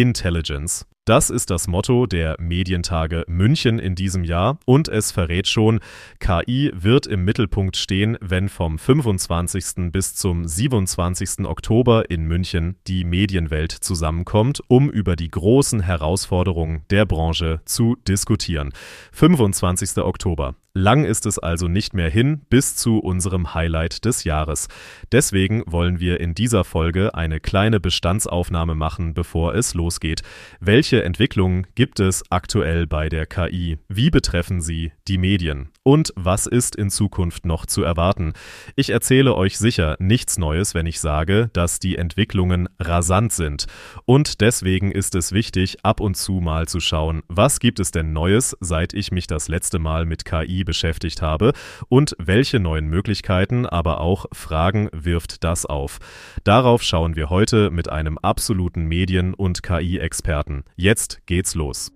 Intelligence. Das ist das Motto der Medientage München in diesem Jahr und es verrät schon, KI wird im Mittelpunkt stehen, wenn vom 25. bis zum 27. Oktober in München die Medienwelt zusammenkommt, um über die großen Herausforderungen der Branche zu diskutieren. 25. Oktober. Lang ist es also nicht mehr hin bis zu unserem Highlight des Jahres. Deswegen wollen wir in dieser Folge eine kleine Bestandsaufnahme machen, bevor es losgeht. Welche Entwicklungen gibt es aktuell bei der KI? Wie betreffen sie die Medien? Und was ist in Zukunft noch zu erwarten? Ich erzähle euch sicher nichts Neues, wenn ich sage, dass die Entwicklungen rasant sind. Und deswegen ist es wichtig, ab und zu mal zu schauen, was gibt es denn Neues, seit ich mich das letzte Mal mit KI beschäftigt habe und welche neuen Möglichkeiten, aber auch Fragen wirft das auf. Darauf schauen wir heute mit einem absoluten Medien- und KI-Experten. Jetzt geht's los.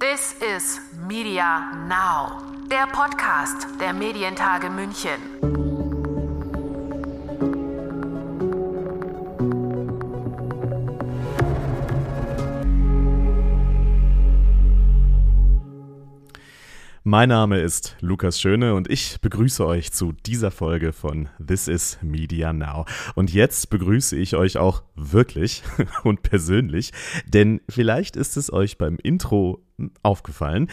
This is Media Now, der Podcast der Medientage München. Mein Name ist Lukas Schöne und ich begrüße euch zu dieser Folge von This is Media Now. Und jetzt begrüße ich euch auch wirklich und persönlich, denn vielleicht ist es euch beim Intro aufgefallen.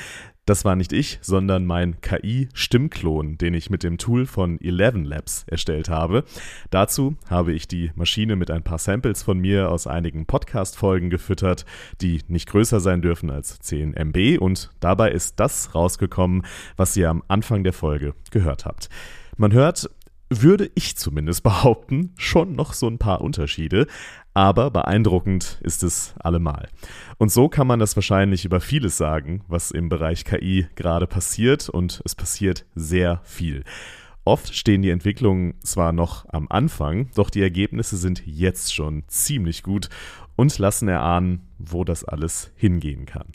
Das war nicht ich, sondern mein KI-Stimmklon, den ich mit dem Tool von Eleven Labs erstellt habe. Dazu habe ich die Maschine mit ein paar Samples von mir aus einigen Podcast-Folgen gefüttert, die nicht größer sein dürfen als 10 MB und dabei ist das rausgekommen, was ihr am Anfang der Folge gehört habt. Man hört würde ich zumindest behaupten, schon noch so ein paar Unterschiede, aber beeindruckend ist es allemal. Und so kann man das wahrscheinlich über vieles sagen, was im Bereich KI gerade passiert und es passiert sehr viel. Oft stehen die Entwicklungen zwar noch am Anfang, doch die Ergebnisse sind jetzt schon ziemlich gut und lassen erahnen, wo das alles hingehen kann.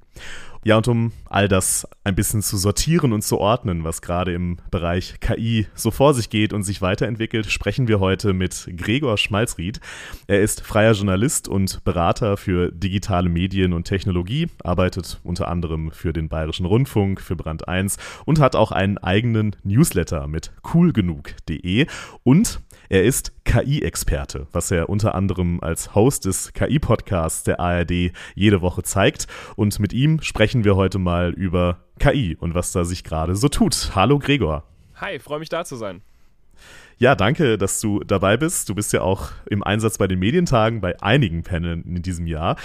Ja, und um all das ein bisschen zu sortieren und zu ordnen, was gerade im Bereich KI so vor sich geht und sich weiterentwickelt, sprechen wir heute mit Gregor Schmalzried. Er ist freier Journalist und Berater für digitale Medien und Technologie, arbeitet unter anderem für den Bayerischen Rundfunk, für Brand 1 und hat auch einen eigenen Newsletter mit coolgenug.de und er ist KI-Experte, was er unter anderem als Host des KI-Podcasts der ARD jede Woche zeigt. Und mit ihm sprechen wir heute mal über KI und was da sich gerade so tut. Hallo Gregor. Hi, freue mich da zu sein. Ja, danke, dass du dabei bist. Du bist ja auch im Einsatz bei den Medientagen, bei einigen Paneln in diesem Jahr.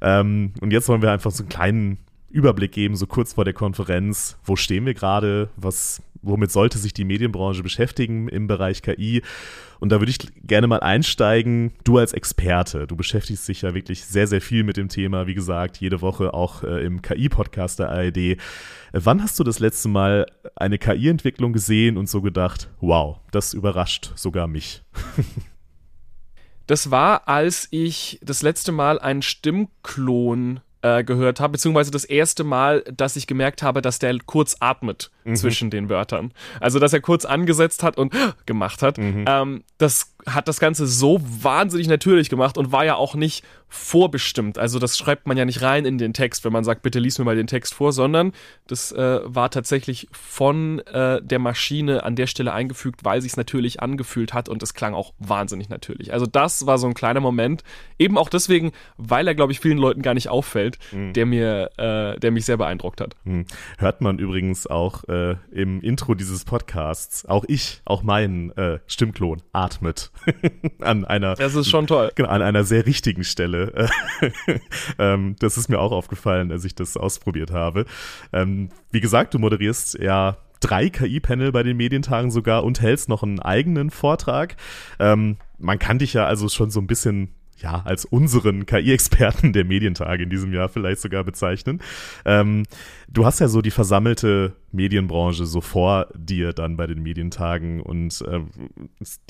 Ähm, und jetzt wollen wir einfach so einen kleinen Überblick geben, so kurz vor der Konferenz. Wo stehen wir gerade? Was, womit sollte sich die Medienbranche beschäftigen im Bereich KI? Und da würde ich gerne mal einsteigen. Du als Experte, du beschäftigst dich ja wirklich sehr, sehr viel mit dem Thema. Wie gesagt, jede Woche auch äh, im KI-Podcast der ARD. Wann hast du das letzte Mal eine KI-Entwicklung gesehen und so gedacht, wow, das überrascht sogar mich? Das war, als ich das letzte Mal einen Stimmklon äh, gehört habe, beziehungsweise das erste Mal, dass ich gemerkt habe, dass der kurz atmet mhm. zwischen den Wörtern. Also, dass er kurz angesetzt hat und gemacht hat. Mhm. Ähm, das hat das Ganze so wahnsinnig natürlich gemacht und war ja auch nicht vorbestimmt. Also das schreibt man ja nicht rein in den Text, wenn man sagt, bitte lies mir mal den Text vor, sondern das äh, war tatsächlich von äh, der Maschine an der Stelle eingefügt, weil sich es natürlich angefühlt hat und es klang auch wahnsinnig natürlich. Also das war so ein kleiner Moment, eben auch deswegen, weil er, glaube ich, vielen Leuten gar nicht auffällt, mhm. der mir, äh, der mich sehr beeindruckt hat. Mhm. Hört man übrigens auch äh, im Intro dieses Podcasts, auch ich, auch mein äh, Stimmklon atmet. an einer. Das ist schon toll. Genau, an einer sehr richtigen Stelle. ähm, das ist mir auch aufgefallen, als ich das ausprobiert habe. Ähm, wie gesagt, du moderierst ja drei KI-Panel bei den Medientagen sogar und hältst noch einen eigenen Vortrag. Ähm, man kann dich ja also schon so ein bisschen ja, als unseren KI-Experten der Medientage in diesem Jahr vielleicht sogar bezeichnen. Ähm, du hast ja so die versammelte Medienbranche so vor dir dann bei den Medientagen und äh,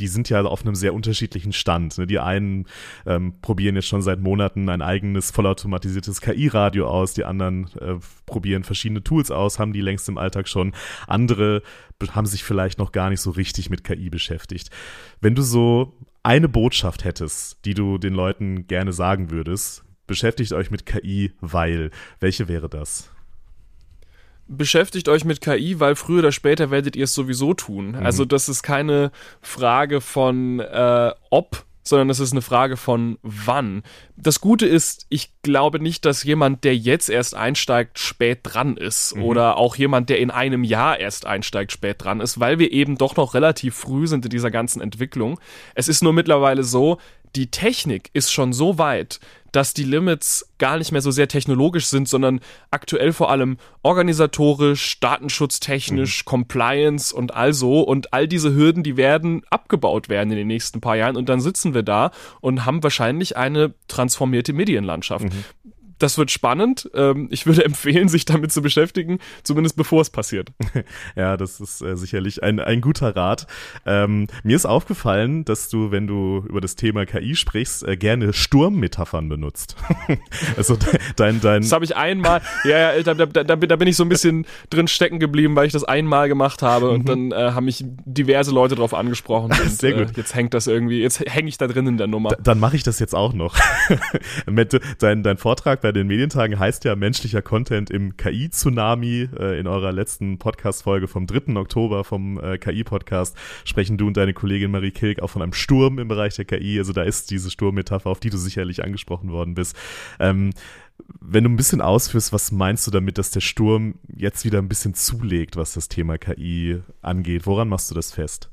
die sind ja auf einem sehr unterschiedlichen Stand. Ne? Die einen ähm, probieren jetzt schon seit Monaten ein eigenes vollautomatisiertes KI-Radio aus, die anderen äh, probieren verschiedene Tools aus, haben die längst im Alltag schon. Andere haben sich vielleicht noch gar nicht so richtig mit KI beschäftigt. Wenn du so eine Botschaft hättest, die du den Leuten gerne sagen würdest, beschäftigt euch mit KI, weil. Welche wäre das? beschäftigt euch mit KI, weil früher oder später werdet ihr es sowieso tun. Mhm. Also das ist keine Frage von äh, ob, sondern es ist eine Frage von wann. Das Gute ist, ich glaube nicht, dass jemand, der jetzt erst einsteigt, spät dran ist. Mhm. Oder auch jemand, der in einem Jahr erst einsteigt, spät dran ist, weil wir eben doch noch relativ früh sind in dieser ganzen Entwicklung. Es ist nur mittlerweile so, die Technik ist schon so weit, dass die Limits gar nicht mehr so sehr technologisch sind, sondern aktuell vor allem organisatorisch, datenschutztechnisch, mhm. Compliance und also. Und all diese Hürden, die werden abgebaut werden in den nächsten paar Jahren. Und dann sitzen wir da und haben wahrscheinlich eine transformierte Medienlandschaft. Mhm das wird spannend. Ähm, ich würde empfehlen, sich damit zu beschäftigen, zumindest bevor es passiert. ja, das ist äh, sicherlich ein, ein guter Rat. Ähm, mir ist aufgefallen, dass du, wenn du über das Thema KI sprichst, äh, gerne Sturmmetaphern benutzt. also dein, dein. Das habe ich einmal, ja, ja, da, da, da, da, bin ich so ein bisschen drin stecken geblieben, weil ich das einmal gemacht habe und mhm. dann äh, haben mich diverse Leute darauf angesprochen. Und, Sehr gut. Äh, jetzt hängt das irgendwie, jetzt hänge ich da drin in der Nummer. Da, dann mache ich das jetzt auch noch. dein, dein Vortrag bei den Medientagen heißt ja menschlicher Content im KI-Tsunami. Äh, in eurer letzten Podcast-Folge vom 3. Oktober vom äh, KI-Podcast sprechen du und deine Kollegin Marie Kilk auch von einem Sturm im Bereich der KI. Also da ist diese Sturmmetapher, auf die du sicherlich angesprochen worden bist. Ähm, wenn du ein bisschen ausführst, was meinst du damit, dass der Sturm jetzt wieder ein bisschen zulegt, was das Thema KI angeht? Woran machst du das fest?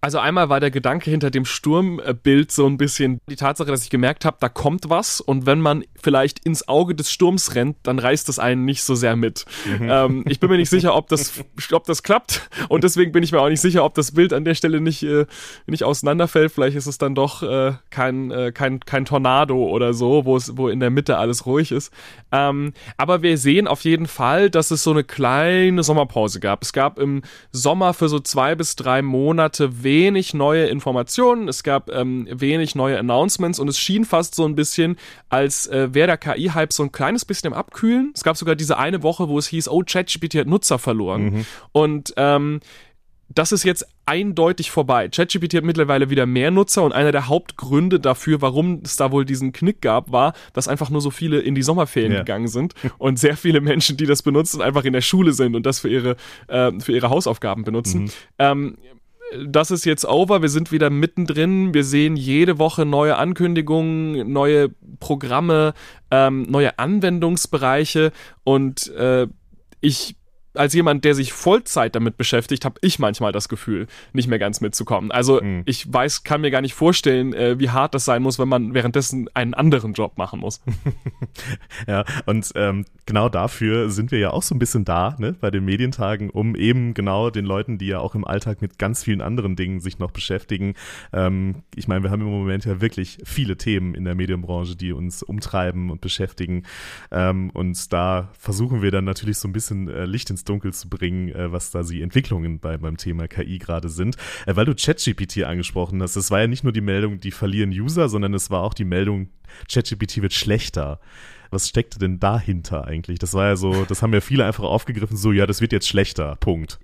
Also einmal war der Gedanke hinter dem Sturmbild so ein bisschen die Tatsache, dass ich gemerkt habe, da kommt was und wenn man vielleicht ins Auge des Sturms rennt, dann reißt das einen nicht so sehr mit. Mhm. Ähm, ich bin mir nicht sicher, ob das, ob das klappt und deswegen bin ich mir auch nicht sicher, ob das Bild an der Stelle nicht, äh, nicht auseinanderfällt. Vielleicht ist es dann doch äh, kein, äh, kein, kein Tornado oder so, wo es, wo in der Mitte alles ruhig ist. Ähm, aber wir sehen auf jeden Fall, dass es so eine kleine Sommerpause gab. Es gab im Sommer für so zwei bis drei Monate wenig neue Informationen, es gab ähm, wenig neue Announcements und es schien fast so ein bisschen, als äh, wäre der KI-Hype so ein kleines bisschen im Abkühlen. Es gab sogar diese eine Woche, wo es hieß, oh, ChatGPT hat Nutzer verloren. Mhm. Und ähm, das ist jetzt eindeutig vorbei. ChatGPT hat mittlerweile wieder mehr Nutzer und einer der Hauptgründe dafür, warum es da wohl diesen Knick gab, war, dass einfach nur so viele in die Sommerferien ja. gegangen sind und sehr viele Menschen, die das benutzen, einfach in der Schule sind und das für ihre, äh, für ihre Hausaufgaben benutzen. Mhm. Ähm, das ist jetzt over, wir sind wieder mittendrin, wir sehen jede Woche neue Ankündigungen, neue Programme, ähm, neue Anwendungsbereiche. Und äh, ich als jemand, der sich Vollzeit damit beschäftigt, habe ich manchmal das Gefühl, nicht mehr ganz mitzukommen. Also mhm. ich weiß, kann mir gar nicht vorstellen, äh, wie hart das sein muss, wenn man währenddessen einen anderen Job machen muss. ja, und ähm, genau dafür sind wir ja auch so ein bisschen da, ne, bei den Medientagen, um eben genau den Leuten, die ja auch im Alltag mit ganz vielen anderen Dingen sich noch beschäftigen. Ähm, ich meine, wir haben im Moment ja wirklich viele Themen in der Medienbranche, die uns umtreiben und beschäftigen. Ähm, und da versuchen wir dann natürlich so ein bisschen äh, Licht ins Dunkel zu bringen, äh, was da die Entwicklungen bei, beim Thema KI gerade sind. Äh, weil du ChatGPT angesprochen hast, es war ja nicht nur die Meldung, die verlieren User, sondern es war auch die Meldung, ChatGPT wird schlechter. Was steckte denn dahinter eigentlich? Das war ja so, das haben ja viele einfach aufgegriffen, so, ja, das wird jetzt schlechter, Punkt.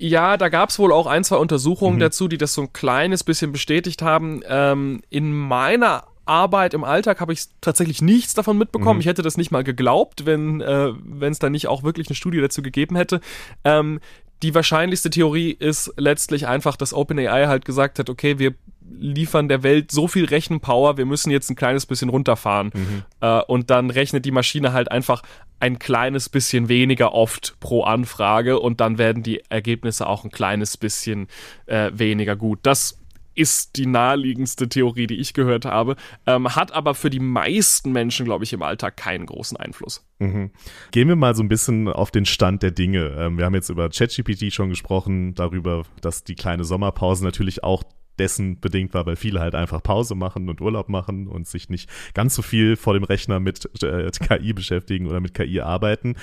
Ja, da gab's wohl auch ein, zwei Untersuchungen mhm. dazu, die das so ein kleines bisschen bestätigt haben. Ähm, in meiner Arbeit im Alltag habe ich tatsächlich nichts davon mitbekommen. Mhm. Ich hätte das nicht mal geglaubt, wenn äh, es da nicht auch wirklich eine Studie dazu gegeben hätte. Ähm, die wahrscheinlichste Theorie ist letztlich einfach, dass OpenAI halt gesagt hat, okay, wir liefern der Welt so viel Rechenpower, wir müssen jetzt ein kleines bisschen runterfahren. Mhm. Äh, und dann rechnet die Maschine halt einfach ein kleines bisschen weniger oft pro Anfrage und dann werden die Ergebnisse auch ein kleines bisschen äh, weniger gut. Das ist die naheliegendste Theorie, die ich gehört habe, ähm, hat aber für die meisten Menschen, glaube ich, im Alltag keinen großen Einfluss. Mhm. Gehen wir mal so ein bisschen auf den Stand der Dinge. Ähm, wir haben jetzt über ChatGPT schon gesprochen, darüber, dass die kleine Sommerpause natürlich auch dessen bedingt war, weil viele halt einfach Pause machen und Urlaub machen und sich nicht ganz so viel vor dem Rechner mit äh, KI beschäftigen oder mit KI arbeiten.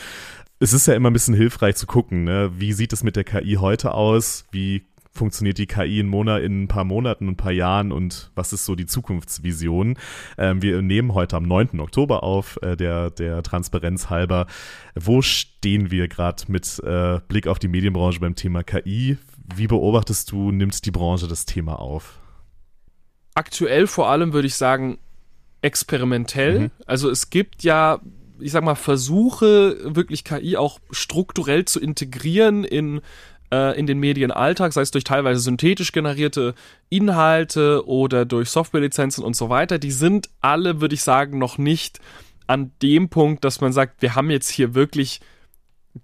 Es ist ja immer ein bisschen hilfreich zu gucken, ne? wie sieht es mit der KI heute aus, wie funktioniert die KI in, Monat, in ein paar Monaten, ein paar Jahren und was ist so die Zukunftsvision? Ähm, wir nehmen heute am 9. Oktober auf, äh, der, der Transparenz halber. Wo stehen wir gerade mit äh, Blick auf die Medienbranche beim Thema KI? Wie beobachtest du, nimmt die Branche das Thema auf? Aktuell vor allem würde ich sagen, experimentell. Mhm. Also es gibt ja, ich sag mal, Versuche, wirklich KI auch strukturell zu integrieren in äh, in den Medienalltag, sei es durch teilweise synthetisch generierte Inhalte oder durch Softwarelizenzen und so weiter, die sind alle, würde ich sagen, noch nicht an dem Punkt, dass man sagt, wir haben jetzt hier wirklich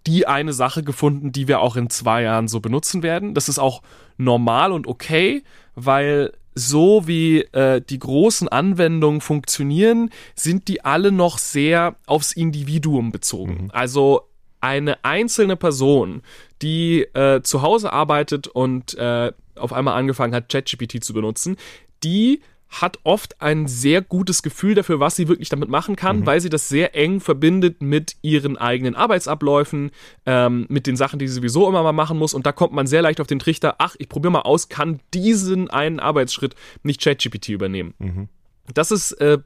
die eine Sache gefunden, die wir auch in zwei Jahren so benutzen werden. Das ist auch normal und okay, weil so wie äh, die großen Anwendungen funktionieren, sind die alle noch sehr aufs Individuum bezogen. Mhm. Also eine einzelne Person, die äh, zu Hause arbeitet und äh, auf einmal angefangen hat, ChatGPT zu benutzen, die hat oft ein sehr gutes Gefühl dafür, was sie wirklich damit machen kann, mhm. weil sie das sehr eng verbindet mit ihren eigenen Arbeitsabläufen, ähm, mit den Sachen, die sie sowieso immer mal machen muss. Und da kommt man sehr leicht auf den Trichter, ach, ich probiere mal aus, kann diesen einen Arbeitsschritt nicht ChatGPT übernehmen. Mhm. Das ist, äh,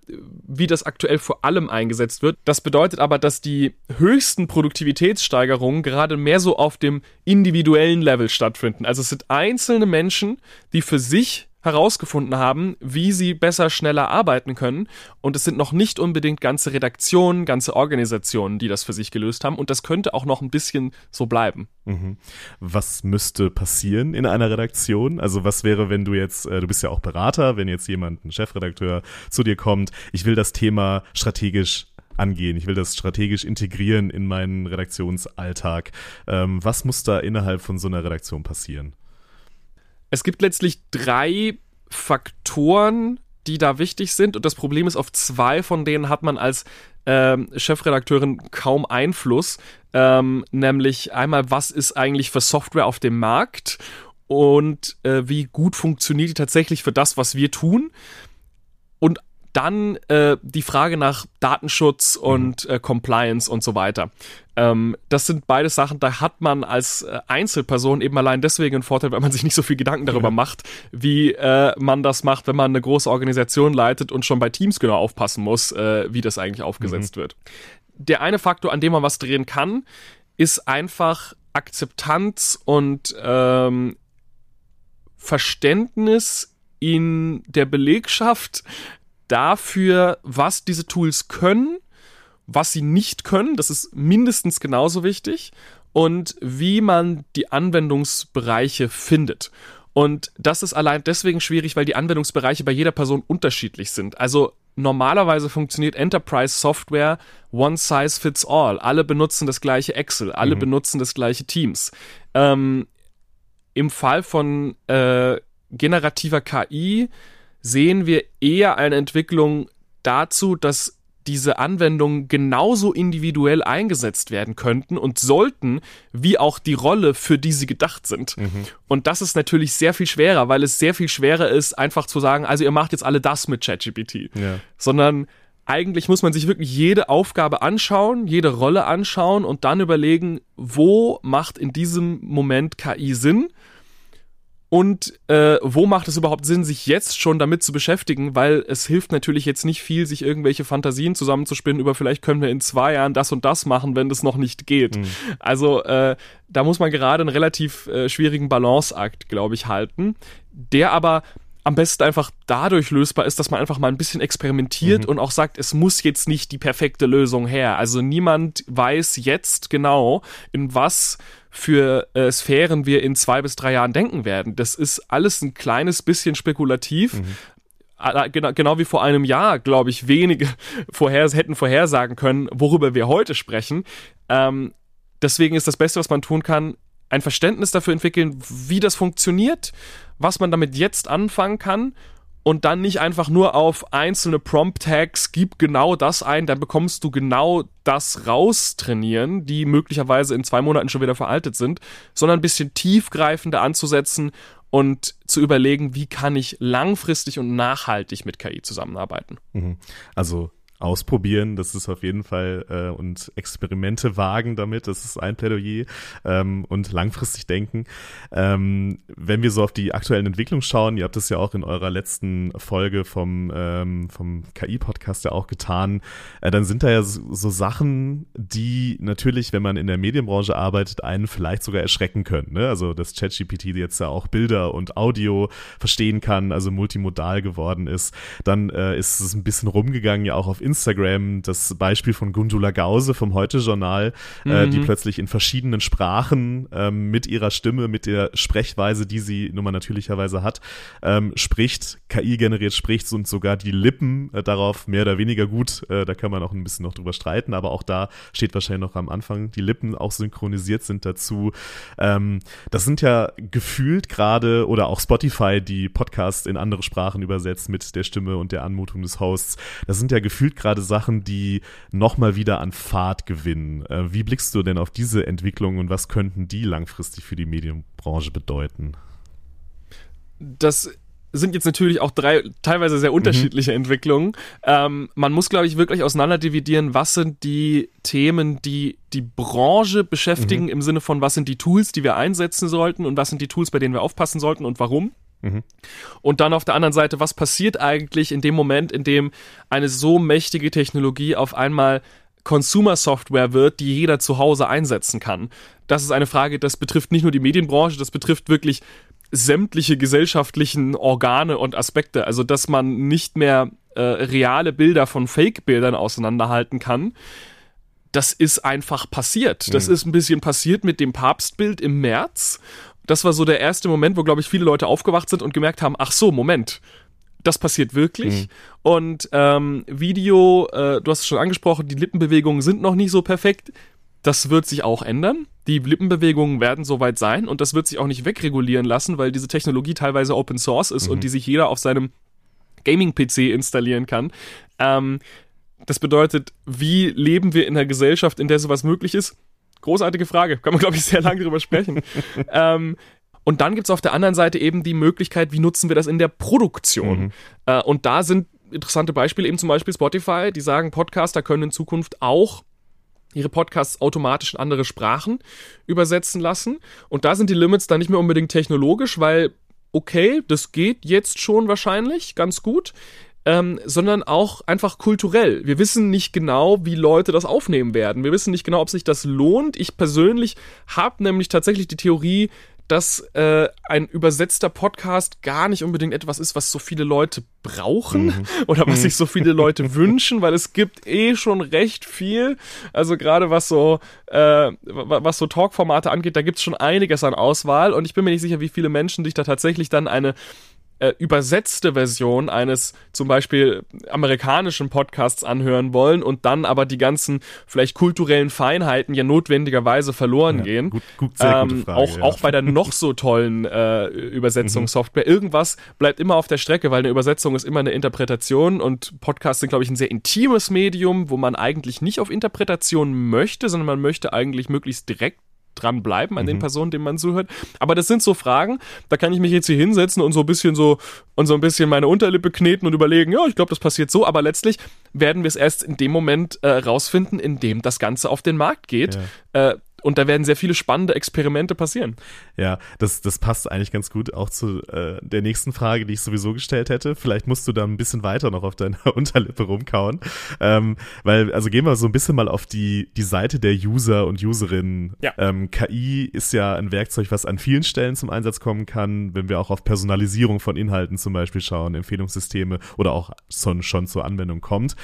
wie das aktuell vor allem eingesetzt wird. Das bedeutet aber, dass die höchsten Produktivitätssteigerungen gerade mehr so auf dem individuellen Level stattfinden. Also es sind einzelne Menschen, die für sich herausgefunden haben, wie sie besser, schneller arbeiten können. Und es sind noch nicht unbedingt ganze Redaktionen, ganze Organisationen, die das für sich gelöst haben. Und das könnte auch noch ein bisschen so bleiben. Mhm. Was müsste passieren in einer Redaktion? Also was wäre, wenn du jetzt, äh, du bist ja auch Berater, wenn jetzt jemand, ein Chefredakteur zu dir kommt, ich will das Thema strategisch angehen. Ich will das strategisch integrieren in meinen Redaktionsalltag. Ähm, was muss da innerhalb von so einer Redaktion passieren? Es gibt letztlich drei Faktoren, die da wichtig sind. Und das Problem ist, auf zwei von denen hat man als ähm, Chefredakteurin kaum Einfluss. Ähm, nämlich einmal, was ist eigentlich für Software auf dem Markt und äh, wie gut funktioniert die tatsächlich für das, was wir tun. Und dann äh, die Frage nach Datenschutz und äh, Compliance und so weiter. Ähm, das sind beide Sachen, da hat man als äh, Einzelperson eben allein deswegen einen Vorteil, weil man sich nicht so viel Gedanken darüber ja. macht, wie äh, man das macht, wenn man eine große Organisation leitet und schon bei Teams genau aufpassen muss, äh, wie das eigentlich aufgesetzt mhm. wird. Der eine Faktor, an dem man was drehen kann, ist einfach Akzeptanz und ähm, Verständnis in der Belegschaft dafür, was diese Tools können, was sie nicht können, das ist mindestens genauso wichtig, und wie man die Anwendungsbereiche findet. Und das ist allein deswegen schwierig, weil die Anwendungsbereiche bei jeder Person unterschiedlich sind. Also normalerweise funktioniert Enterprise Software one size fits all. Alle benutzen das gleiche Excel, alle mhm. benutzen das gleiche Teams. Ähm, Im Fall von äh, generativer KI sehen wir eher eine Entwicklung dazu, dass diese Anwendungen genauso individuell eingesetzt werden könnten und sollten, wie auch die Rolle, für die sie gedacht sind. Mhm. Und das ist natürlich sehr viel schwerer, weil es sehr viel schwerer ist, einfach zu sagen, also ihr macht jetzt alle das mit ChatGPT. Ja. Sondern eigentlich muss man sich wirklich jede Aufgabe anschauen, jede Rolle anschauen und dann überlegen, wo macht in diesem Moment KI Sinn und äh, wo macht es überhaupt Sinn, sich jetzt schon damit zu beschäftigen, weil es hilft natürlich jetzt nicht viel, sich irgendwelche Fantasien zusammenzuspinnen über vielleicht können wir in zwei Jahren das und das machen, wenn das noch nicht geht. Mhm. Also äh, da muss man gerade einen relativ äh, schwierigen Balanceakt, glaube ich, halten, der aber am besten einfach dadurch lösbar ist, dass man einfach mal ein bisschen experimentiert mhm. und auch sagt, es muss jetzt nicht die perfekte Lösung her. Also niemand weiß jetzt genau, in was für äh, Sphären wir in zwei bis drei Jahren denken werden. Das ist alles ein kleines bisschen spekulativ. Mhm. Genau, genau wie vor einem Jahr, glaube ich, wenige vorher, hätten vorhersagen können, worüber wir heute sprechen. Ähm, deswegen ist das Beste, was man tun kann, ein Verständnis dafür entwickeln, wie das funktioniert, was man damit jetzt anfangen kann und dann nicht einfach nur auf einzelne Prompt-Tags, gib genau das ein, dann bekommst du genau das raus trainieren, die möglicherweise in zwei Monaten schon wieder veraltet sind, sondern ein bisschen tiefgreifender anzusetzen und zu überlegen, wie kann ich langfristig und nachhaltig mit KI zusammenarbeiten. Mhm. Also ausprobieren. Das ist auf jeden Fall äh, und Experimente wagen damit. Das ist ein Plädoyer ähm, und langfristig denken. Ähm, wenn wir so auf die aktuellen Entwicklungen schauen, ihr habt es ja auch in eurer letzten Folge vom ähm, vom KI-Podcast ja auch getan, äh, dann sind da ja so, so Sachen, die natürlich, wenn man in der Medienbranche arbeitet, einen vielleicht sogar erschrecken können. Ne? Also dass ChatGPT jetzt ja auch Bilder und Audio verstehen kann, also multimodal geworden ist. Dann äh, ist es ein bisschen rumgegangen ja auch auf Instagram das Beispiel von Gundula Gause vom Heute-Journal, mhm. äh, die mhm. plötzlich in verschiedenen Sprachen ähm, mit ihrer Stimme, mit der Sprechweise, die sie nun mal natürlicherweise hat, ähm, spricht, KI generiert spricht und sogar die Lippen äh, darauf mehr oder weniger gut. Äh, da kann man auch ein bisschen noch drüber streiten, aber auch da steht wahrscheinlich noch am Anfang, die Lippen auch synchronisiert sind dazu. Ähm, das sind ja gefühlt gerade oder auch Spotify, die Podcasts in andere Sprachen übersetzt mit der Stimme und der Anmutung des Hosts. Das sind ja gefühlt gerade Sachen, die nochmal wieder an Fahrt gewinnen. Äh, wie blickst du denn auf diese Entwicklung und was könnten die langfristig für die Medienbranche bedeuten? Das sind jetzt natürlich auch drei teilweise sehr unterschiedliche mhm. Entwicklungen. Ähm, man muss, glaube ich, wirklich auseinanderdividieren, was sind die Themen, die die Branche beschäftigen, mhm. im Sinne von, was sind die Tools, die wir einsetzen sollten und was sind die Tools, bei denen wir aufpassen sollten und warum. Mhm. Und dann auf der anderen Seite, was passiert eigentlich in dem Moment, in dem eine so mächtige Technologie auf einmal Consumer Software wird, die jeder zu Hause einsetzen kann? Das ist eine Frage, das betrifft nicht nur die Medienbranche, das betrifft wirklich sämtliche gesellschaftlichen Organe und Aspekte. Also, dass man nicht mehr äh, reale Bilder von Fake-Bildern auseinanderhalten kann. Das ist einfach passiert. Das mhm. ist ein bisschen passiert mit dem Papstbild im März das war so der erste Moment, wo, glaube ich, viele Leute aufgewacht sind und gemerkt haben, ach so, Moment, das passiert wirklich. Mhm. Und ähm, Video, äh, du hast es schon angesprochen, die Lippenbewegungen sind noch nicht so perfekt. Das wird sich auch ändern. Die Lippenbewegungen werden soweit sein und das wird sich auch nicht wegregulieren lassen, weil diese Technologie teilweise Open Source ist mhm. und die sich jeder auf seinem Gaming-PC installieren kann. Ähm, das bedeutet, wie leben wir in einer Gesellschaft, in der sowas möglich ist? Großartige Frage. Kann man, glaube ich, sehr lange drüber sprechen. ähm, und dann gibt es auf der anderen Seite eben die Möglichkeit, wie nutzen wir das in der Produktion? Mhm. Äh, und da sind interessante Beispiele, eben zum Beispiel Spotify, die sagen, Podcaster können in Zukunft auch ihre Podcasts automatisch in andere Sprachen übersetzen lassen. Und da sind die Limits dann nicht mehr unbedingt technologisch, weil, okay, das geht jetzt schon wahrscheinlich ganz gut ähm, sondern auch einfach kulturell. Wir wissen nicht genau, wie Leute das aufnehmen werden. Wir wissen nicht genau, ob sich das lohnt. Ich persönlich habe nämlich tatsächlich die Theorie, dass äh, ein übersetzter Podcast gar nicht unbedingt etwas ist, was so viele Leute brauchen mhm. oder was mhm. sich so viele Leute wünschen, weil es gibt eh schon recht viel. Also gerade was so äh, was so Talkformate angeht, da gibt's schon einiges an Auswahl und ich bin mir nicht sicher, wie viele Menschen sich da tatsächlich dann eine äh, übersetzte Version eines zum Beispiel amerikanischen Podcasts anhören wollen und dann aber die ganzen vielleicht kulturellen Feinheiten ja notwendigerweise verloren ja, gehen. Gut, gut, sehr ähm, gute Frage, auch, ja. auch bei der noch so tollen äh, Übersetzungssoftware. Mhm. Irgendwas bleibt immer auf der Strecke, weil eine Übersetzung ist immer eine Interpretation und Podcasts sind, glaube ich, ein sehr intimes Medium, wo man eigentlich nicht auf Interpretation möchte, sondern man möchte eigentlich möglichst direkt dranbleiben an mhm. den Personen, denen man zuhört. Aber das sind so Fragen, da kann ich mich jetzt hier hinsetzen und so ein bisschen so und so ein bisschen meine Unterlippe kneten und überlegen, ja, ich glaube, das passiert so, aber letztlich werden wir es erst in dem Moment äh, rausfinden, in dem das Ganze auf den Markt geht. Ja. Äh, und da werden sehr viele spannende Experimente passieren. Ja, das, das passt eigentlich ganz gut auch zu äh, der nächsten Frage, die ich sowieso gestellt hätte. Vielleicht musst du da ein bisschen weiter noch auf deiner Unterlippe rumkauen. Ähm, weil, also gehen wir so ein bisschen mal auf die, die Seite der User und Userinnen. Ja. Ähm, KI ist ja ein Werkzeug, was an vielen Stellen zum Einsatz kommen kann, wenn wir auch auf Personalisierung von Inhalten zum Beispiel schauen, Empfehlungssysteme oder auch schon, schon zur Anwendung kommt.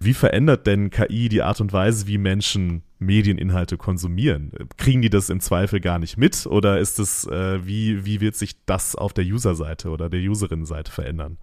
Wie verändert denn KI die Art und Weise, wie Menschen Medieninhalte konsumieren? Kriegen die das im Zweifel gar nicht mit oder ist es, äh, wie, wie wird sich das auf der User-Seite oder der Userinnen-Seite verändern?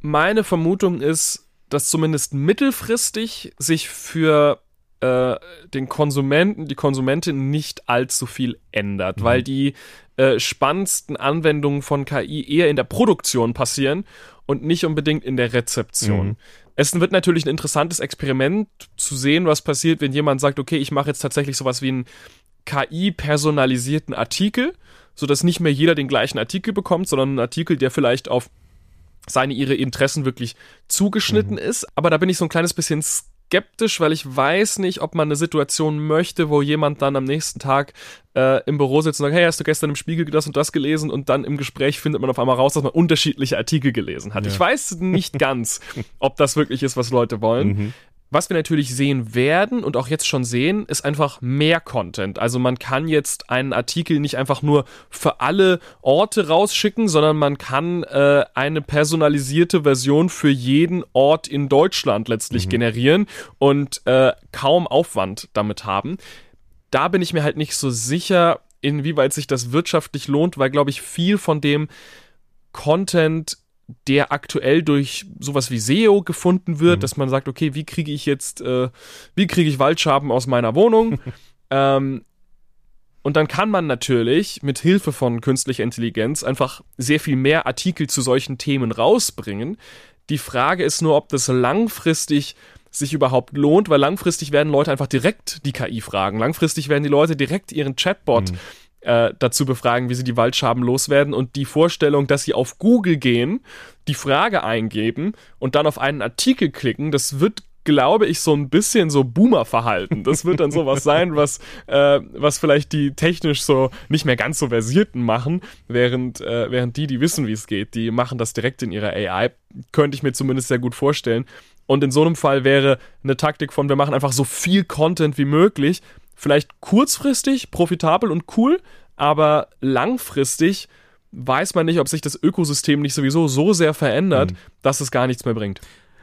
Meine Vermutung ist, dass zumindest mittelfristig sich für äh, den Konsumenten, die Konsumentin nicht allzu viel ändert, mhm. weil die äh, spannendsten Anwendungen von KI eher in der Produktion passieren und nicht unbedingt in der Rezeption. Mhm. Es wird natürlich ein interessantes Experiment zu sehen, was passiert, wenn jemand sagt, okay, ich mache jetzt tatsächlich sowas wie einen KI-personalisierten Artikel, sodass nicht mehr jeder den gleichen Artikel bekommt, sondern einen Artikel, der vielleicht auf seine ihre Interessen wirklich zugeschnitten mhm. ist. Aber da bin ich so ein kleines bisschen skeptisch, weil ich weiß nicht, ob man eine Situation möchte, wo jemand dann am nächsten Tag äh, im Büro sitzt und sagt, hey, hast du gestern im Spiegel das und das gelesen und dann im Gespräch findet man auf einmal raus, dass man unterschiedliche Artikel gelesen hat. Ja. Ich weiß nicht ganz, ob das wirklich ist, was Leute wollen. Mhm. Was wir natürlich sehen werden und auch jetzt schon sehen, ist einfach mehr Content. Also man kann jetzt einen Artikel nicht einfach nur für alle Orte rausschicken, sondern man kann äh, eine personalisierte Version für jeden Ort in Deutschland letztlich mhm. generieren und äh, kaum Aufwand damit haben. Da bin ich mir halt nicht so sicher, inwieweit sich das wirtschaftlich lohnt, weil, glaube ich, viel von dem Content der aktuell durch sowas wie SEO gefunden wird, mhm. dass man sagt, okay, wie kriege ich jetzt, äh, wie kriege ich Waldschaben aus meiner Wohnung? ähm, und dann kann man natürlich mit Hilfe von künstlicher Intelligenz einfach sehr viel mehr Artikel zu solchen Themen rausbringen. Die Frage ist nur, ob das langfristig sich überhaupt lohnt, weil langfristig werden Leute einfach direkt die KI fragen. Langfristig werden die Leute direkt ihren Chatbot mhm äh, dazu befragen, wie sie die Waldschaben loswerden und die Vorstellung, dass sie auf Google gehen, die Frage eingeben und dann auf einen Artikel klicken, das wird glaube ich, so ein bisschen so Boomer-Verhalten. Das wird dann sowas sein, was, äh, was vielleicht die technisch so nicht mehr ganz so versierten machen, während, äh, während die, die wissen, wie es geht, die machen das direkt in ihrer AI. Könnte ich mir zumindest sehr gut vorstellen. Und in so einem Fall wäre eine Taktik von, wir machen einfach so viel Content wie möglich, vielleicht kurzfristig profitabel und cool, aber langfristig weiß man nicht, ob sich das Ökosystem nicht sowieso so sehr verändert, mhm. dass es gar nichts mehr bringt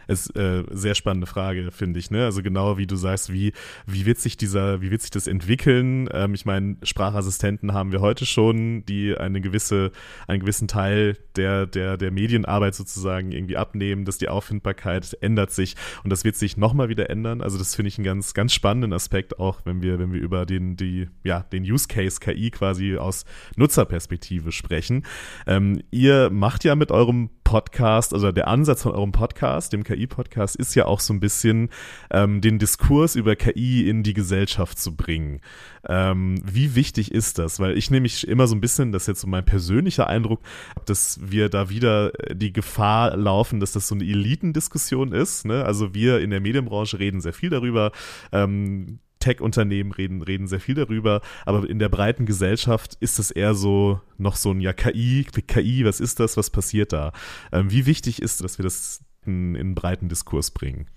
ist äh, sehr spannende Frage, finde ich. Ne? Also genau wie du sagst, wie, wie wird sich dieser, wie wird sich das entwickeln? Ähm, ich meine, Sprachassistenten haben wir heute schon, die eine gewisse, einen gewissen Teil der, der, der Medienarbeit sozusagen irgendwie abnehmen, dass die Auffindbarkeit ändert sich und das wird sich nochmal wieder ändern. Also das finde ich einen ganz, ganz spannenden Aspekt, auch wenn wir, wenn wir über den, die, ja, den Use Case KI quasi aus Nutzerperspektive sprechen. Ähm, ihr macht ja mit eurem Podcast, also der Ansatz von eurem Podcast, dem KI-Podcast, ist ja auch so ein bisschen ähm, den Diskurs über KI in die Gesellschaft zu bringen. Ähm, wie wichtig ist das? Weil ich nehme mich immer so ein bisschen, das ist jetzt so mein persönlicher Eindruck, dass wir da wieder die Gefahr laufen, dass das so eine Elitendiskussion ist. Ne? Also wir in der Medienbranche reden sehr viel darüber. Ähm, Tech-Unternehmen reden, reden sehr viel darüber, aber in der breiten Gesellschaft ist es eher so noch so ein, ja, KI, KI, was ist das, was passiert da? Ähm, wie wichtig ist, dass wir das in, in einen breiten Diskurs bringen?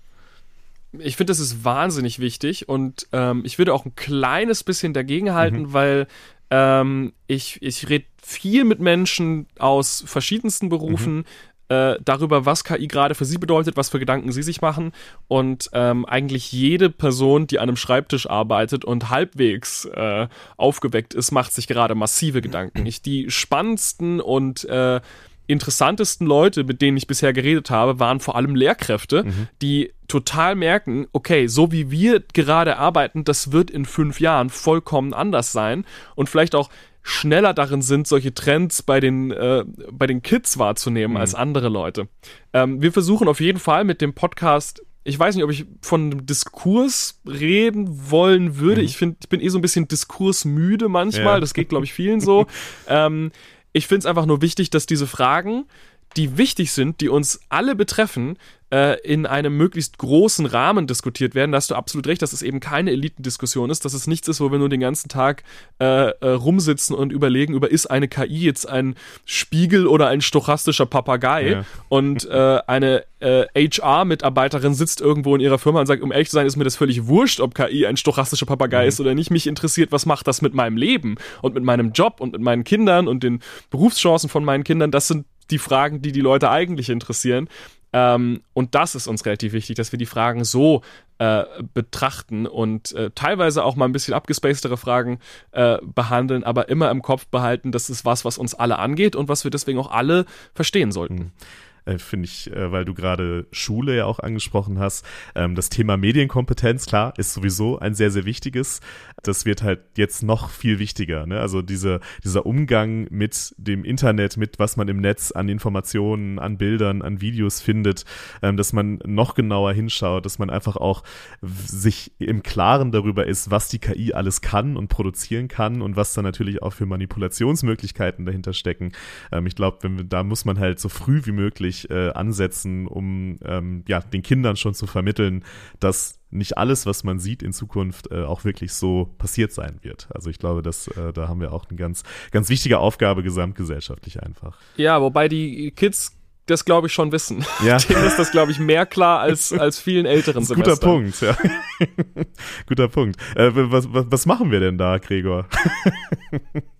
Ich finde, das ist wahnsinnig wichtig und ähm, ich würde auch ein kleines bisschen dagegen halten, mhm. weil ähm, ich, ich rede viel mit Menschen aus verschiedensten Berufen, mhm äh, darüber, was KI gerade für sie bedeutet, was für Gedanken sie sich machen. Und ähm, eigentlich jede Person, die an einem Schreibtisch arbeitet und halbwegs äh, aufgeweckt ist, macht sich gerade massive Gedanken. Ich, die spannendsten und äh, interessantesten Leute, mit denen ich bisher geredet habe, waren vor allem Lehrkräfte, mhm. die total merken, okay, so wie wir gerade arbeiten, das wird in fünf Jahren vollkommen anders sein und vielleicht auch schneller darin sind, solche Trends bei den, äh, bei den Kids wahrzunehmen mhm. als andere Leute. Ähm, wir versuchen auf jeden Fall mit dem Podcast ich weiß nicht, ob ich von einem Diskurs reden wollen würde. Mhm. Ich finde, ich bin eh so ein bisschen diskursmüde manchmal. Ja. Das geht, glaube ich, vielen so. ähm, ich finde es einfach nur wichtig, dass diese Fragen, die wichtig sind, die uns alle betreffen, äh, in einem möglichst großen Rahmen diskutiert werden. Da hast du absolut recht, dass es eben keine Elitendiskussion ist, dass es nichts ist, wo wir nur den ganzen Tag äh, äh, rumsitzen und überlegen, über ist eine KI jetzt ein Spiegel oder ein stochastischer Papagei ja. und äh, eine HR-Mitarbeiterin sitzt irgendwo in ihrer Firma und sagt, um ehrlich zu sein, ist mir das völlig wurscht, ob KI ein stochastischer Papagei mhm. ist oder nicht. Mich interessiert, was macht das mit meinem Leben und mit meinem Job und mit meinen Kindern und den Berufschancen von meinen Kindern. Das sind die Fragen, die die Leute eigentlich interessieren. Ähm, und das ist uns relativ wichtig, dass wir die Fragen so äh, betrachten und äh, teilweise auch mal ein bisschen abgespacedere Fragen äh, behandeln, aber immer im Kopf behalten, das ist was, was uns alle angeht und was wir deswegen auch alle verstehen sollten. Mhm äh, finde ich, äh, weil du gerade Schule ja auch angesprochen hast. Ähm, das Thema Medienkompetenz, klar, ist sowieso ein sehr, sehr wichtiges. Das wird halt jetzt noch viel wichtiger. Ne? Also diese, dieser Umgang mit dem Internet, mit was man im Netz an Informationen, an Bildern, an Videos findet, ähm, dass man noch genauer hinschaut, dass man einfach auch sich im Klaren darüber ist, was die KI alles kann und produzieren kann und was da natürlich auch für Manipulationsmöglichkeiten dahinter stecken. Ähm, ich glaube, da muss man halt so früh wie möglich wirklich äh, ansetzen, um ähm, ja, den Kindern schon zu vermitteln, dass nicht alles, was man sieht in Zukunft, äh, auch wirklich so passiert sein wird. Also ich glaube, dass äh, da haben wir auch eine ganz, ganz wichtige Aufgabe gesamtgesellschaftlich einfach. Ja, wobei die Kids das glaube ich schon wissen. Ja. Denen ist das glaube ich mehr klar als als vielen älteren. Guter Punkt, ja. guter Punkt. Äh, was, was, was machen wir denn da, Gregor?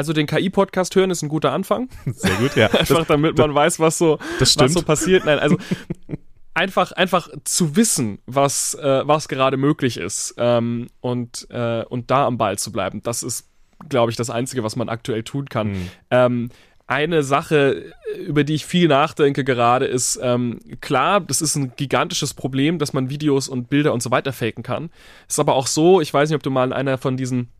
Also den KI-Podcast hören ist ein guter Anfang. Sehr gut, ja. einfach das, damit man das, weiß, was so, was so passiert. Nein, also einfach, einfach zu wissen, was, äh, was gerade möglich ist ähm, und, äh, und da am Ball zu bleiben. Das ist, glaube ich, das Einzige, was man aktuell tun kann. Mhm. Ähm, eine Sache, über die ich viel nachdenke gerade, ist ähm, klar, das ist ein gigantisches Problem, dass man Videos und Bilder und so weiter faken kann. Ist aber auch so, ich weiß nicht, ob du mal in einer von diesen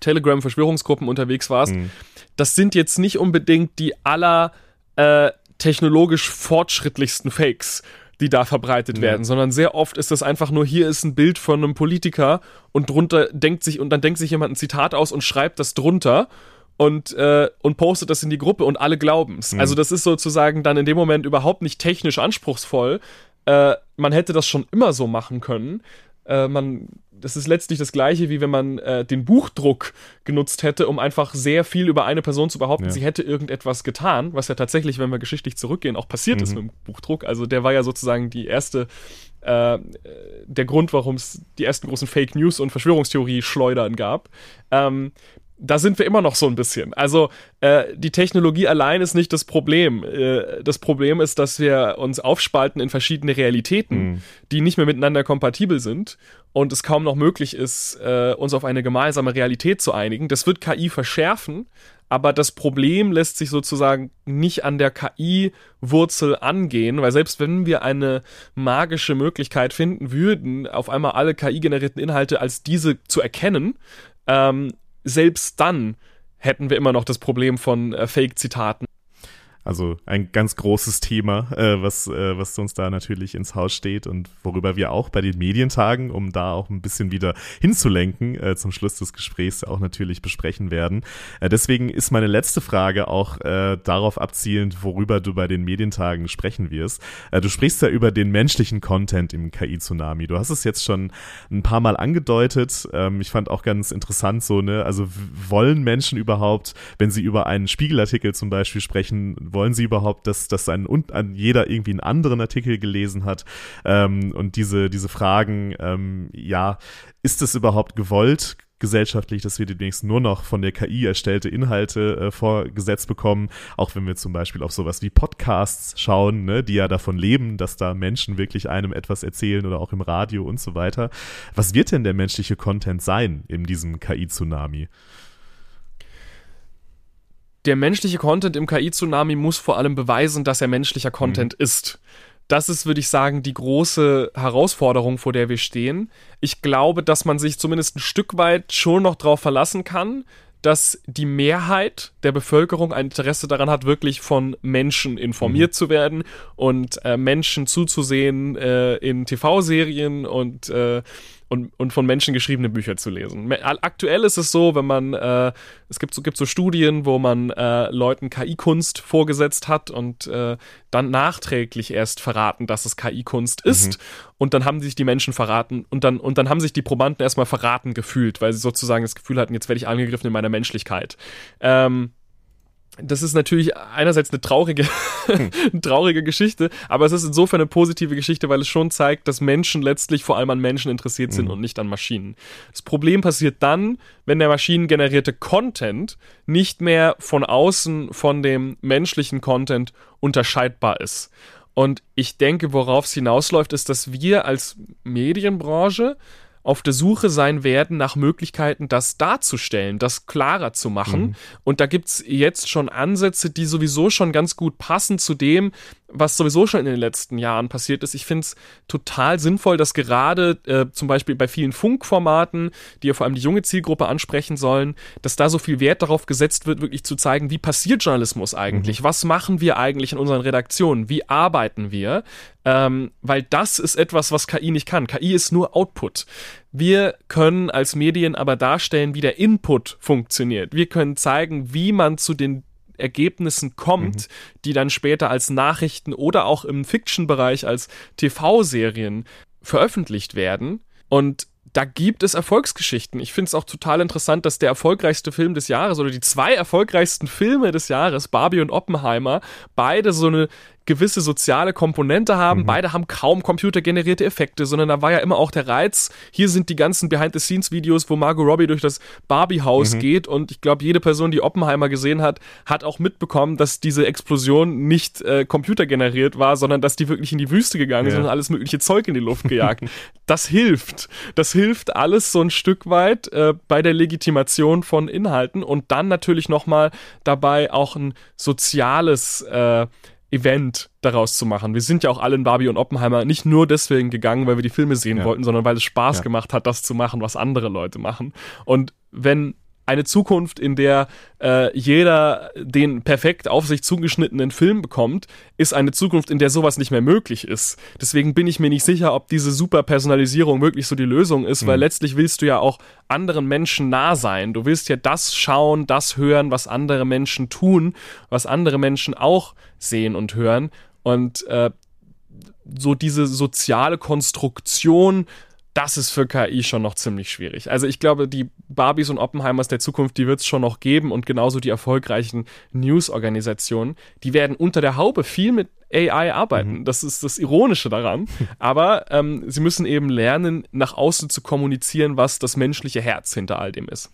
Telegram-Verschwörungsgruppen unterwegs warst. Mhm. Das sind jetzt nicht unbedingt die aller äh, technologisch fortschrittlichsten Fakes die da verbreitet werden, sondern sehr oft ist das einfach nur, hier ist ein Bild von einem Politiker und drunter denkt sich, und dann denkt sich jemand ein Zitat aus und schreibt das drunter und, äh, und postet das in die Gruppe und alle glauben's. Mhm. Also das ist sozusagen dann in dem Moment überhaupt nicht technisch anspruchsvoll. Äh, man hätte das schon immer so machen können. Äh, man das ist letztlich das gleiche, wie wenn man äh, den Buchdruck genutzt hätte, um einfach sehr viel über eine Person zu behaupten, ja. sie hätte irgendetwas getan, was ja tatsächlich, wenn wir geschichtlich zurückgehen, auch passiert mhm. ist mit dem Buchdruck. Also der war ja sozusagen die erste, äh, der Grund, warum es die ersten großen Fake News und Verschwörungstheorie-Schleudern gab. Ähm, da sind wir immer noch so ein bisschen. Also äh, die Technologie allein ist nicht das Problem. Äh, das Problem ist, dass wir uns aufspalten in verschiedene Realitäten, mhm. die nicht mehr miteinander kompatibel sind und es kaum noch möglich ist, äh, uns auf eine gemeinsame Realität zu einigen. Das wird KI verschärfen, aber das Problem lässt sich sozusagen nicht an der KI-Wurzel angehen, weil selbst wenn wir eine magische Möglichkeit finden würden, auf einmal alle KI-generierten Inhalte als diese zu erkennen, ähm, selbst dann hätten wir immer noch das Problem von äh, Fake-Zitaten also ein ganz großes Thema, äh, was, äh, was uns da natürlich ins Haus steht und worüber wir auch bei den Medientagen, um da auch ein bisschen wieder hinzulenken, äh, zum Schluss des Gesprächs auch natürlich besprechen werden. Äh, deswegen ist meine letzte Frage auch äh, darauf abzielend, worüber du bei den Medientagen sprechen wirst. Äh, du sprichst ja über den menschlichen Content im KI-Tsunami. Du hast es jetzt schon ein paar Mal angedeutet. Ähm, ich fand auch ganz interessant so, ne, also wollen Menschen überhaupt, wenn sie über einen Spiegelartikel zum Beispiel sprechen, wollen sie überhaupt, dass, dass ein, ein, jeder irgendwie einen anderen Artikel gelesen hat? Ähm, und diese, diese Fragen, ähm, ja, ist es überhaupt gewollt? gesellschaftlich, dass wir demnächst nur noch von der KI erstellte Inhalte äh, vorgesetzt bekommen, auch wenn wir zum Beispiel auf sowas wie Podcasts schauen, ne, die ja davon leben, dass da Menschen wirklich einem etwas erzählen oder auch im Radio und so weiter. Was wird denn der menschliche Content sein in diesem KI-Tsunami? Der menschliche Content im KI-Tsunami muss vor allem beweisen, dass er menschlicher Content mhm. ist. Das ist, würde ich sagen, die große Herausforderung, vor der wir stehen. Ich glaube, dass man sich zumindest ein Stück weit schon noch darauf verlassen kann, dass die Mehrheit der Bevölkerung ein Interesse daran hat, wirklich von Menschen informiert mhm. zu werden und äh, Menschen zuzusehen äh, in TV-Serien und äh, und, und von Menschen geschriebene Bücher zu lesen. Aktuell ist es so, wenn man, äh, es gibt so, gibt so Studien, wo man äh, Leuten KI-Kunst vorgesetzt hat und äh, dann nachträglich erst verraten, dass es KI-Kunst ist. Mhm. Und dann haben sich die Menschen verraten und dann, und dann haben sich die Probanden erstmal verraten gefühlt, weil sie sozusagen das Gefühl hatten, jetzt werde ich angegriffen in meiner Menschlichkeit. Ähm, das ist natürlich einerseits eine traurige, hm. eine traurige Geschichte, aber es ist insofern eine positive Geschichte, weil es schon zeigt, dass Menschen letztlich vor allem an Menschen interessiert sind mhm. und nicht an Maschinen. Das Problem passiert dann, wenn der maschinengenerierte Content nicht mehr von außen von dem menschlichen Content unterscheidbar ist. Und ich denke, worauf es hinausläuft, ist, dass wir als Medienbranche auf der Suche sein werden nach Möglichkeiten, das darzustellen, das klarer zu machen. Mhm. Und da gibt es jetzt schon Ansätze, die sowieso schon ganz gut passen zu dem, was sowieso schon in den letzten Jahren passiert ist. Ich finde es total sinnvoll, dass gerade äh, zum Beispiel bei vielen Funkformaten, die ja vor allem die junge Zielgruppe ansprechen sollen, dass da so viel Wert darauf gesetzt wird, wirklich zu zeigen, wie passiert Journalismus eigentlich? Mhm. Was machen wir eigentlich in unseren Redaktionen? Wie arbeiten wir? Ähm, weil das ist etwas, was KI nicht kann. KI ist nur Output. Wir können als Medien aber darstellen, wie der Input funktioniert. Wir können zeigen, wie man zu den Ergebnissen kommt, mhm. die dann später als Nachrichten oder auch im Fiction-Bereich als TV-Serien veröffentlicht werden. Und da gibt es Erfolgsgeschichten. Ich finde es auch total interessant, dass der erfolgreichste Film des Jahres oder die zwei erfolgreichsten Filme des Jahres, Barbie und Oppenheimer, beide so eine gewisse soziale Komponente haben. Mhm. Beide haben kaum computergenerierte Effekte, sondern da war ja immer auch der Reiz. Hier sind die ganzen Behind-the-Scenes-Videos, wo Margot Robbie durch das Barbie-Haus mhm. geht und ich glaube, jede Person, die Oppenheimer gesehen hat, hat auch mitbekommen, dass diese Explosion nicht äh, computergeneriert war, sondern dass die wirklich in die Wüste gegangen ja. sind und alles mögliche Zeug in die Luft gejagt. das hilft. Das hilft alles so ein Stück weit äh, bei der Legitimation von Inhalten und dann natürlich nochmal dabei auch ein soziales äh, Event daraus zu machen. Wir sind ja auch alle in Barbie und Oppenheimer nicht nur deswegen gegangen, weil wir die Filme sehen ja. wollten, sondern weil es Spaß ja. gemacht hat, das zu machen, was andere Leute machen. Und wenn eine Zukunft, in der äh, jeder den perfekt auf sich zugeschnittenen Film bekommt, ist eine Zukunft, in der sowas nicht mehr möglich ist. Deswegen bin ich mir nicht sicher, ob diese Superpersonalisierung wirklich so die Lösung ist, mhm. weil letztlich willst du ja auch anderen Menschen nah sein. Du willst ja das schauen, das hören, was andere Menschen tun, was andere Menschen auch sehen und hören. Und äh, so diese soziale Konstruktion das ist für KI schon noch ziemlich schwierig. Also ich glaube, die Barbies und Oppenheimers der Zukunft, die wird es schon noch geben und genauso die erfolgreichen News-Organisationen, die werden unter der Haube viel mit AI arbeiten. Mhm. Das ist das Ironische daran. Aber ähm, sie müssen eben lernen, nach außen zu kommunizieren, was das menschliche Herz hinter all dem ist.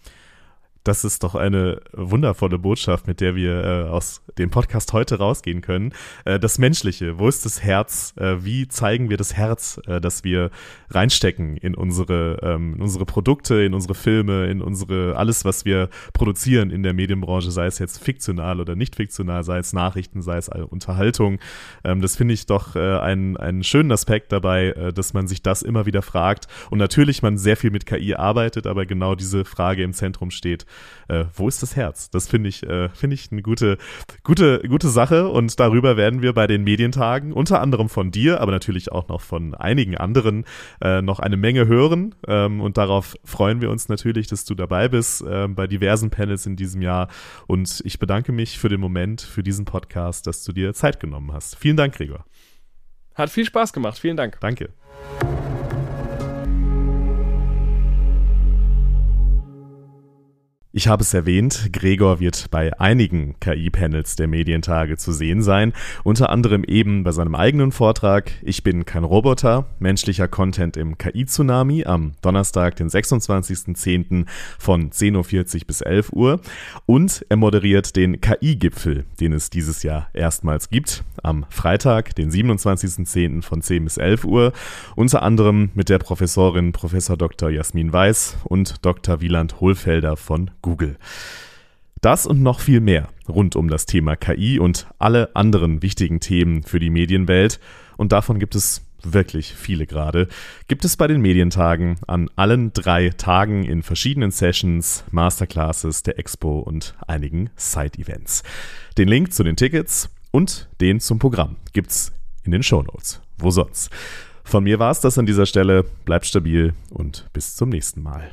Das ist doch eine wundervolle Botschaft, mit der wir äh, aus dem Podcast heute rausgehen können. Äh, das Menschliche, wo ist das Herz? Äh, wie zeigen wir das Herz, äh, das wir reinstecken in unsere, ähm, in unsere Produkte, in unsere Filme, in unsere, alles, was wir produzieren in der Medienbranche, sei es jetzt fiktional oder nicht fiktional, sei es Nachrichten, sei es Unterhaltung. Ähm, das finde ich doch äh, einen, einen schönen Aspekt dabei, äh, dass man sich das immer wieder fragt. Und natürlich man sehr viel mit KI arbeitet, aber genau diese Frage im Zentrum steht äh, wo ist das Herz? Das finde ich, äh, finde ich eine gute, gute, gute Sache und darüber werden wir bei den Medientagen unter anderem von dir, aber natürlich auch noch von einigen anderen äh, noch eine Menge hören ähm, und darauf freuen wir uns natürlich, dass du dabei bist äh, bei diversen Panels in diesem Jahr und ich bedanke mich für den Moment, für diesen Podcast, dass du dir Zeit genommen hast. Vielen Dank, Gregor. Hat viel Spaß gemacht. Vielen Dank. Danke. Ich habe es erwähnt, Gregor wird bei einigen KI-Panels der Medientage zu sehen sein, unter anderem eben bei seinem eigenen Vortrag Ich bin kein Roboter, menschlicher Content im KI-Tsunami am Donnerstag, den 26.10. von 10.40 Uhr bis 11 Uhr und er moderiert den KI-Gipfel, den es dieses Jahr erstmals gibt, am Freitag, den 27.10. von 10 bis 11 Uhr, unter anderem mit der Professorin Prof. Dr. Jasmin Weiß und Dr. Wieland Hohlfelder von Google. Das und noch viel mehr rund um das Thema KI und alle anderen wichtigen Themen für die Medienwelt. Und davon gibt es wirklich viele gerade, gibt es bei den Medientagen an allen drei Tagen in verschiedenen Sessions, Masterclasses, der Expo und einigen Side-Events. Den Link zu den Tickets und den zum Programm gibt's in den Shownotes. Wo sonst? Von mir war es das an dieser Stelle. Bleibt stabil und bis zum nächsten Mal.